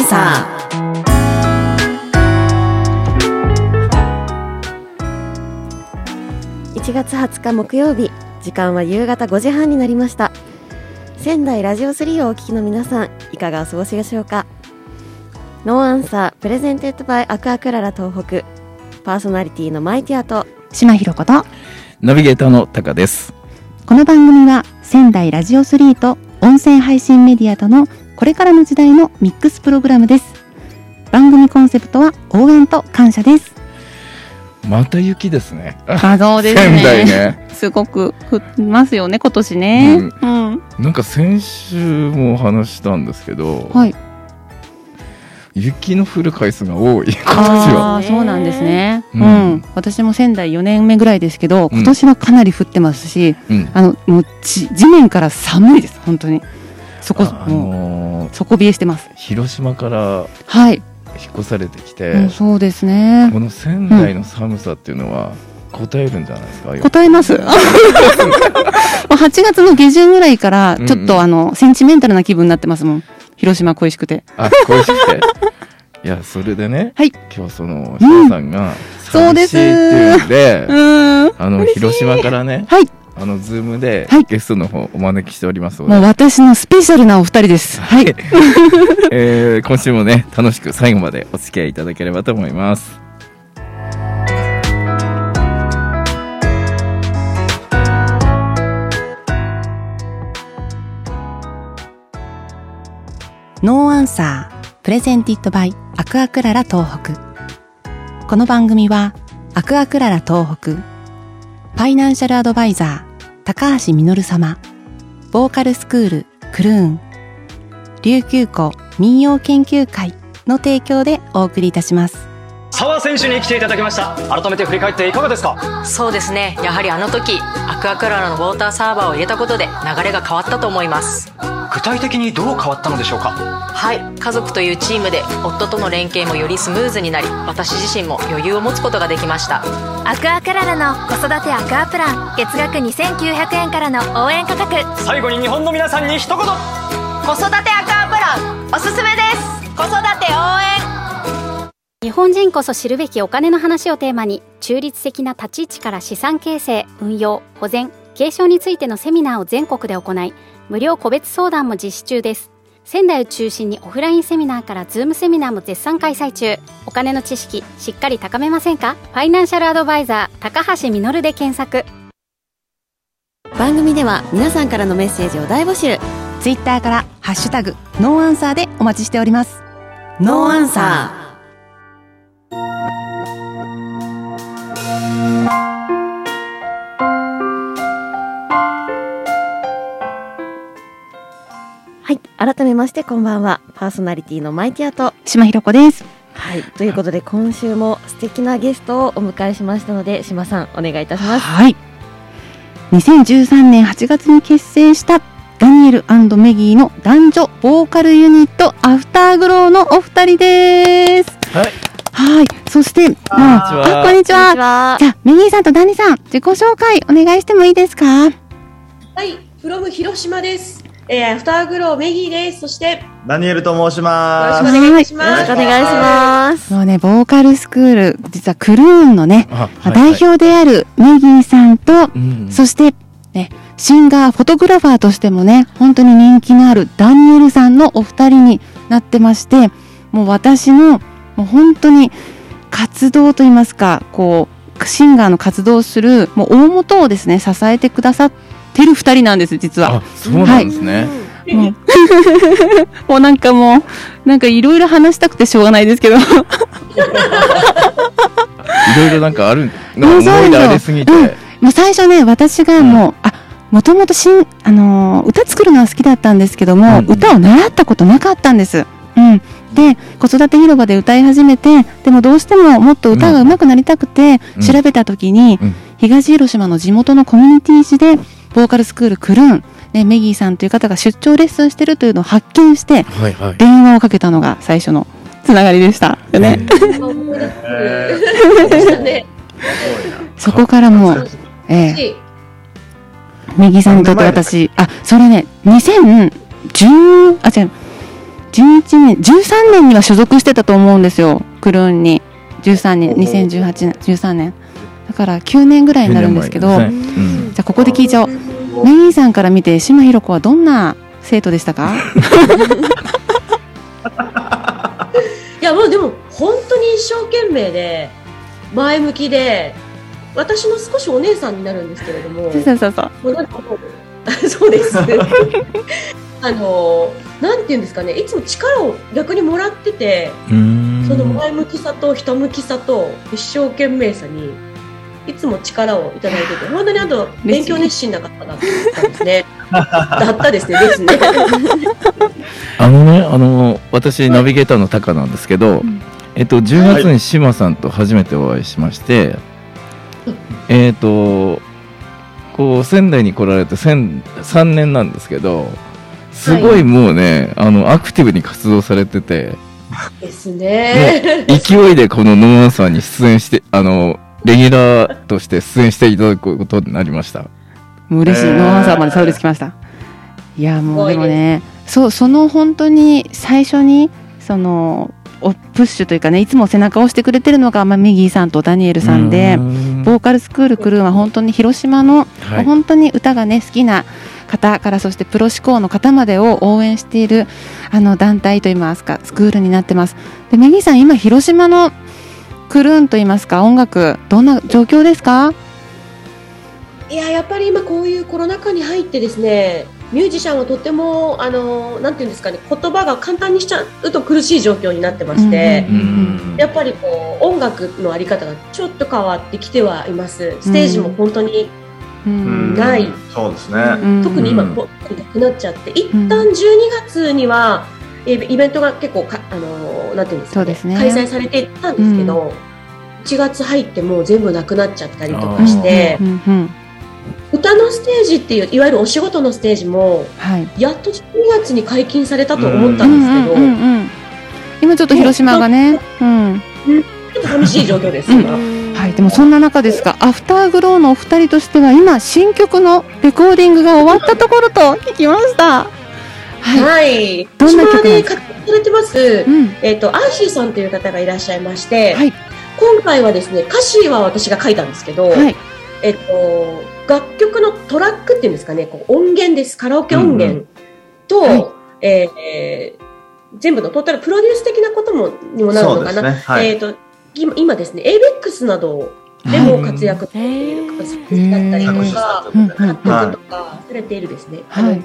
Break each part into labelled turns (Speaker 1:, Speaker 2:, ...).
Speaker 1: さあ1月20日木曜日時間は夕方5時半になりました。仙台ラジオ3をお聞きの皆さんいかがお過ごしでしょうか？ No Answer presented by アクアクララ東北。パーソナリティのマイティアと。
Speaker 2: 島ひろこと。
Speaker 3: ナビゲーターのタカです。
Speaker 2: この番組は仙台ラジオ3と音声配信メディアとのこれからの時代のミックスプログラムです。番組コンセプトは応援と感謝です。
Speaker 3: また雪ですね。
Speaker 2: あそうです
Speaker 3: 仙台ね。
Speaker 2: すごく降ってますよね今年ね。うん、
Speaker 3: なんか先週もお話ししたんですけど、
Speaker 2: はい。
Speaker 3: 雪の降る回数が多い、今年は。
Speaker 2: ああそうなんですね。う、
Speaker 3: うん。ん
Speaker 2: 私も仙台4年目ぐらいですけど
Speaker 3: うん。
Speaker 2: 今年はかなり降ってますし、
Speaker 3: うん。
Speaker 2: あのもう地地面から寒いです本当にそこ
Speaker 3: あのー
Speaker 2: 底冷えしてます
Speaker 3: 広島から
Speaker 2: はい、
Speaker 3: 引っ越されてきて、
Speaker 2: もうそうですね
Speaker 3: この仙台の寒さっていうのは、答えるんじゃないですか、
Speaker 2: 答えます。もう8月の下旬ぐらいから、ちょっ
Speaker 3: うんうん
Speaker 2: とあの、センチメンタルな気分になってますもん。広島恋しくて。
Speaker 3: あ、恋しくて？いや、それでね、
Speaker 2: はい
Speaker 3: 今日その、翔さんが、
Speaker 2: そうです
Speaker 3: っていうんで、
Speaker 2: ーん。
Speaker 3: あの、広島からね、
Speaker 2: はい。
Speaker 3: あの、ズームで
Speaker 2: はい
Speaker 3: ゲストの方お招きしておりますので、
Speaker 2: もう私のスペシャルなお二人です。はい。
Speaker 3: えー今週もね、楽しく最後までお付き合いいただければと思います。
Speaker 2: No Answer、presented by アクアクララ東北。この番組は、アクアクララ東北、ファイナンシャルアドバイザー、高橋実様、ボーカルスクール、クルーン、琉球湖民謡研究会の提供でお送りいたします。
Speaker 4: 澤選手に来ていただきました。改めて振り返っていかがですか？
Speaker 5: そうですね。やはりあの時アクアクララのウォーターサーバーを入れたことで流れが変わったと思います
Speaker 4: 具体的にどう変わったのでしょうか？
Speaker 5: はい家族というチームで夫との連携もよりスムーズになり私自身も余裕を持つことができました。
Speaker 6: アクアクララの子育てアクアプラン月額2900円からの応援価格。
Speaker 4: 最後に日本の皆さんに一言！
Speaker 5: 子育てアクアプランおすすめです。子育て応援。
Speaker 7: 日本人こそ知るべきお金の話をテーマに中立的な立ち位置から資産形成運用保全継承についてのセミナーを全国で行い無料個別相談も実施中です。仙台を中心にオフラインセミナーからズームセミナーも絶賛開催中。お金の知識しっかり高めませんか？ファイナンシャルアドバイザー高橋実で検索。
Speaker 1: 番組では皆さんからのメッセージを大募集。
Speaker 2: ツイッターから、ハッシュタグ、 No Answer でお待ちしております。
Speaker 1: No Answerはい改めましてこんばんはパーソナリティのマイティアと
Speaker 2: 島ひろ子です。
Speaker 1: はいということで今週も素敵なゲストをお迎えしましたので島さんお願いいたします
Speaker 2: はい。2013年8月に結成したダニエルメギーの男女ボーカルユニットアフターグローのお二人です。
Speaker 3: はい。
Speaker 2: はい。そして、まあ、あこんにちは。
Speaker 1: は
Speaker 2: じゃあ、メギーさんとダニさん、自己紹介お願いしてもいいですか？
Speaker 8: はい、フロム広島です。えー、アフターグローメギーです。そして、よ
Speaker 9: ダニエルと申し
Speaker 8: ろ
Speaker 9: ます。
Speaker 8: しくお願いし
Speaker 1: よろし
Speaker 8: ます。
Speaker 1: くお願いします
Speaker 2: もうね、ボーカルスクール、実はクルーンのね、
Speaker 3: あ、
Speaker 2: まあ代表であるメギーさんと、
Speaker 3: うん
Speaker 2: そして、ね、シンガー、フォトグラファーとしてもね、本当に人気のあるダニエルさんのお二人になってまして、もう私の、もう本当に活動といいますか、こう、シンガーの活動をする、もう大元をですね、支えてくださってる二人なんです、実は。
Speaker 3: あ、そうなんですね。
Speaker 2: もうもうなんかもう、なんかいろいろ話したくてしょうがないですけど、
Speaker 3: いろいろなんかある、なん
Speaker 2: うん
Speaker 3: か思い出ありすぎて。
Speaker 2: うんもう最初ね、私がもう、あ、もともとしん、あのー歌作るのは好きだったんですけども、
Speaker 3: うん
Speaker 2: 歌を習ったことなかったんです。うん。で、子育て広場で歌い始めて、でもどうしてももっと歌が上手くなりたくて、
Speaker 3: うん。
Speaker 2: 調べた時に、
Speaker 3: うん。
Speaker 2: 東広島の地元のコミュニティ誌で、ボーカルスクールクルーン、ね、メギーさんという方が出張レッスンしてるというのを発見して、
Speaker 3: はいはい。
Speaker 2: 電話をかけたのが最初のつながりでした。よね。そこからもう、ええメギーさんにとって私、あ、それね、2010、あ、違う、11年13年には所属してたと思うんですよ。クルーンに。13年2018年13年。だから9年ぐらいになるんですけど、
Speaker 3: うん。
Speaker 2: じゃあここで聞いちゃおう。メギーさんから見て島ひろ子はどんな生徒でしたか？
Speaker 8: いやもうでも本当に一生懸命で前向きで私の少しお姉さんになるんですけれども。
Speaker 2: そ
Speaker 8: うそう です。あのなんていうんですかねいつも力を逆にもらってて
Speaker 3: うん。
Speaker 8: その前向きさとひたむきさと一生懸命さにいつも力をいただいてて本当にあと勉強熱心な方だったんですね。だったですねですね
Speaker 3: あのね、あの、私、ナビゲーターのタカなんですけど、
Speaker 2: ん。
Speaker 3: えっと、10月に志麻さんと初めてお会いしまして、えっと、こう、仙台に来られて千3年なんですけど、すごいもうね、あの、アクティブに活動されてて、
Speaker 8: ですね。
Speaker 3: 勢いでこのノーアンサーに出演して、あの、レギュラーとして出演していただくことになりました。
Speaker 2: もう嬉しい、
Speaker 9: えー
Speaker 2: ノーアンサーまでたどり着きました。いやもう
Speaker 8: で
Speaker 2: もねそうその本当に最初にそのおプッシュというかねいつも背中を押してくれてるのが、まあ、ミギーさんとダニエルさんで
Speaker 3: うん。
Speaker 2: ボーカルスクールクルーンは本当に広島の、
Speaker 3: はい。
Speaker 2: 本当に歌がね好きな方からそしてプロ志向の方までを応援しているあの団体といいますかスクールになってます。でミギーさん今広島のクルーンといいますか音楽どんな状況ですか？
Speaker 8: いややっぱり今こういうコロナ禍に入ってですねミュージシャンはとってもあのなんていうんですかね言葉が簡単にしちゃうと苦しい状況になってまして、やっぱりこう音楽のあり方がちょっと変わってきてはいます。ステージも本当に、ない。
Speaker 9: そうですね。
Speaker 2: うん。
Speaker 8: 特に今なくなっちゃって一旦12月にはえイベントが結構かあのなんていうんですか、ね
Speaker 2: そうですね。
Speaker 8: 開催されていたんですけど、1月入ってもう全部なくなっちゃったりとかして
Speaker 2: う、んうん
Speaker 8: 歌のステージっていういわゆるお仕事のステージも
Speaker 2: はい。
Speaker 8: やっと12月に解禁されたと思ったんですけど、
Speaker 2: うんうんうんうん。今ちょっと広島がね、うん、
Speaker 8: ちょっと寂しい状況です、今。
Speaker 2: はい、でもそんな中ですが、アフターグローのお二人としては今新曲のレコーディングが終わったところと聞きました。はい、
Speaker 8: はい。
Speaker 2: どんな曲
Speaker 8: で活躍されてます、
Speaker 2: うん、
Speaker 8: えっ、と、アーシーさんという方がいらっしゃいまして、
Speaker 2: はい。
Speaker 8: 今回はですね、歌詞は私が書いたんですけど、
Speaker 2: はい、
Speaker 8: えっ、と、楽曲のトラックっていうんですかね、こう音源です。カラオケ音源と、
Speaker 2: はい
Speaker 8: えーえー全部のトータルプロデュース的なこともにもなるのかな。
Speaker 9: ね。はい。
Speaker 8: えっ、と、今今ですね、ABEX などでも活躍されている作詞だったりとか、
Speaker 9: 作曲
Speaker 8: とかされているですね。
Speaker 2: はい、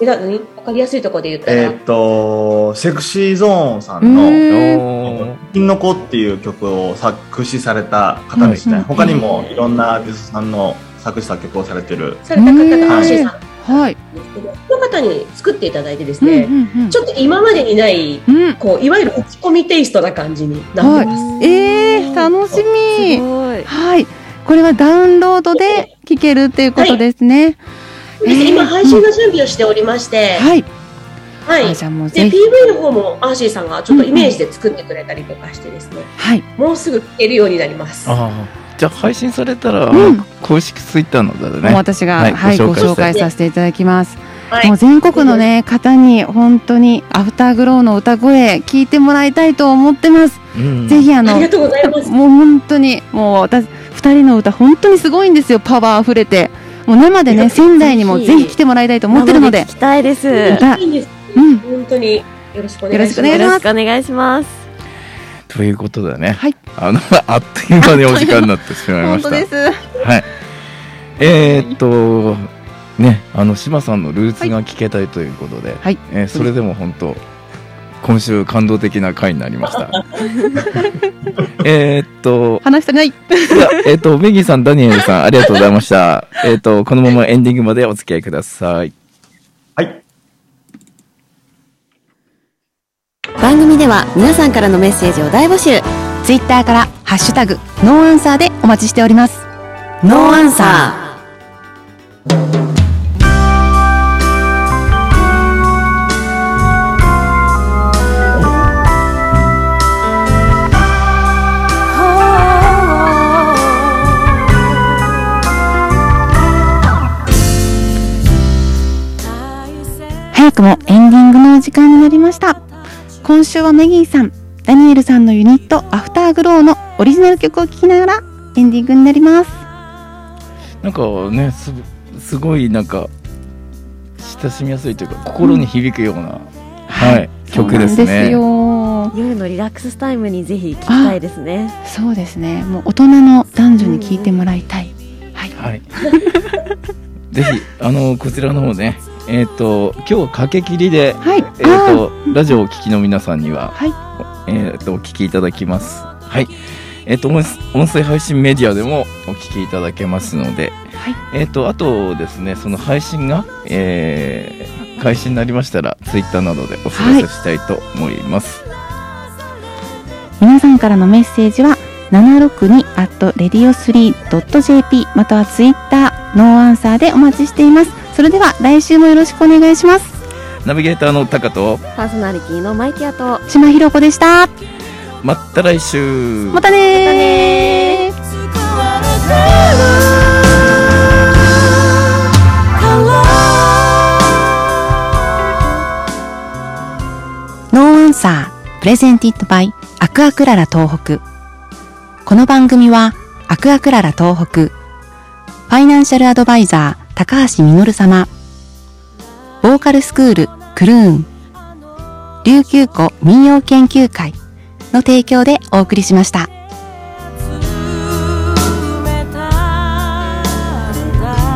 Speaker 8: えだ何わかりやすいところで言っ
Speaker 9: い。
Speaker 8: たら、
Speaker 9: えーっと、セクシーゾーンさ
Speaker 2: うん
Speaker 9: の、金の子っていう曲を作詞された方ですね。
Speaker 2: うん
Speaker 9: 他にもいろんなアーティストさんの作詞作曲をされてる。
Speaker 8: された方
Speaker 2: うん
Speaker 8: がアーシーさん。
Speaker 2: はい、
Speaker 8: の方に作っていただいてです
Speaker 2: うん
Speaker 8: ね、
Speaker 2: うん。
Speaker 8: ちょっと今までにない、
Speaker 2: うん、
Speaker 8: こう、いわゆる打ち込みテイストな感じになってます。
Speaker 2: えー、楽し
Speaker 1: す
Speaker 2: み。
Speaker 1: ごい。
Speaker 2: はい、これはダウンロードで聴けるっていうことですね。
Speaker 8: で今、配信の準備をしておりまして、
Speaker 2: はい、
Speaker 8: はい。
Speaker 2: あじゃあもう
Speaker 8: で、
Speaker 2: ぜひ、
Speaker 8: PV の方もアーシーさんがちょっとイメージで作ってくれたりとかしてですね、
Speaker 2: はい、
Speaker 8: もうすぐ聴けるようになります。
Speaker 3: ああ、じゃあ配信されたら、
Speaker 2: うん
Speaker 3: 公式ツイッターので
Speaker 2: もう
Speaker 3: ね。
Speaker 2: 私が、
Speaker 3: はい
Speaker 2: はい、ご
Speaker 3: ご紹介
Speaker 2: 紹介させていただきます。
Speaker 8: はい
Speaker 2: もう全国のね方に本当にアフターグローの歌声聞いてもらいたいと思ってます。
Speaker 3: うん
Speaker 2: ぜひあの
Speaker 8: ありがとうございます。
Speaker 2: もう本当にもう私二人の歌本当にすごいんですよパワー溢れてもう生でね仙台にも
Speaker 8: ぜひ
Speaker 2: 来てもらいたいと思ってるので
Speaker 1: 生聞きたいです。
Speaker 2: 歌
Speaker 8: いいんです。
Speaker 2: うん
Speaker 8: 本当によろしくお願いします。
Speaker 3: ということでね、
Speaker 2: はい
Speaker 3: あの、あっという間にお時間になってしまいました。
Speaker 2: 本当です
Speaker 3: はい。えー、っと、ね、あの、島さんのルーツが聞けたいということで、
Speaker 2: はい
Speaker 3: えーそれでも本当、今週感動的な回になりました。えーっと、
Speaker 2: 話したない
Speaker 3: えーっと、メギーさん、ダニエルさん、ありがとうございました。えーっと、このままエンディングまでお付き合いください。
Speaker 1: 番組では皆さんからのメッセージを大募集。
Speaker 2: ツイッターからハッシュタグノーアンサーでお待ちしております
Speaker 1: ノーアンサ
Speaker 2: は早くもエンディングのお時間になりました。今週はメギーさん、ダニエルさんのユニット、アフターグローのオリジナル曲を聴きながらエンディングになります。
Speaker 3: なんかねすすごいなんか親しみやすいというか心に響くような、はい、曲です
Speaker 2: そうなんです
Speaker 3: ね。
Speaker 2: よ。
Speaker 1: 夜のリラックスタイムにぜひ聞きたいですね
Speaker 2: そうですね。もう大人の男女に聴いてもらいたい。はい。
Speaker 3: はい。ぜひあのこちらの方ね、えっ、と今日は駆け切りで、
Speaker 2: はい。
Speaker 3: えっ、とラジオをお聞きの皆さんには、
Speaker 2: はい
Speaker 3: えっ、とお聞きいただきます。はい。えっ、と音音声配信メディアでもお聞きいただけますので、
Speaker 2: はい
Speaker 3: えっ、とあとですねその配信が、えー開始になりましたらツイッターなどでお知らせしたいと思います。
Speaker 2: 皆さんからのメッセージは 762-radio3.jp またはツイッターノーアンサーでお待ちしています。それでは来週もよろしくお願いします。
Speaker 3: ナビゲーターのタカと
Speaker 1: パーソナリティのマイキアと
Speaker 2: 島ひろ子でした。
Speaker 3: また来週。
Speaker 2: またねーノーアンサープレゼンティットバイアクアクララ東北この番組はアクアクララ東北フファイナンシャルアドバイザー高橋実様ボーカルスクールクルーン琉球湖民謡研究会の提供でお送りしました。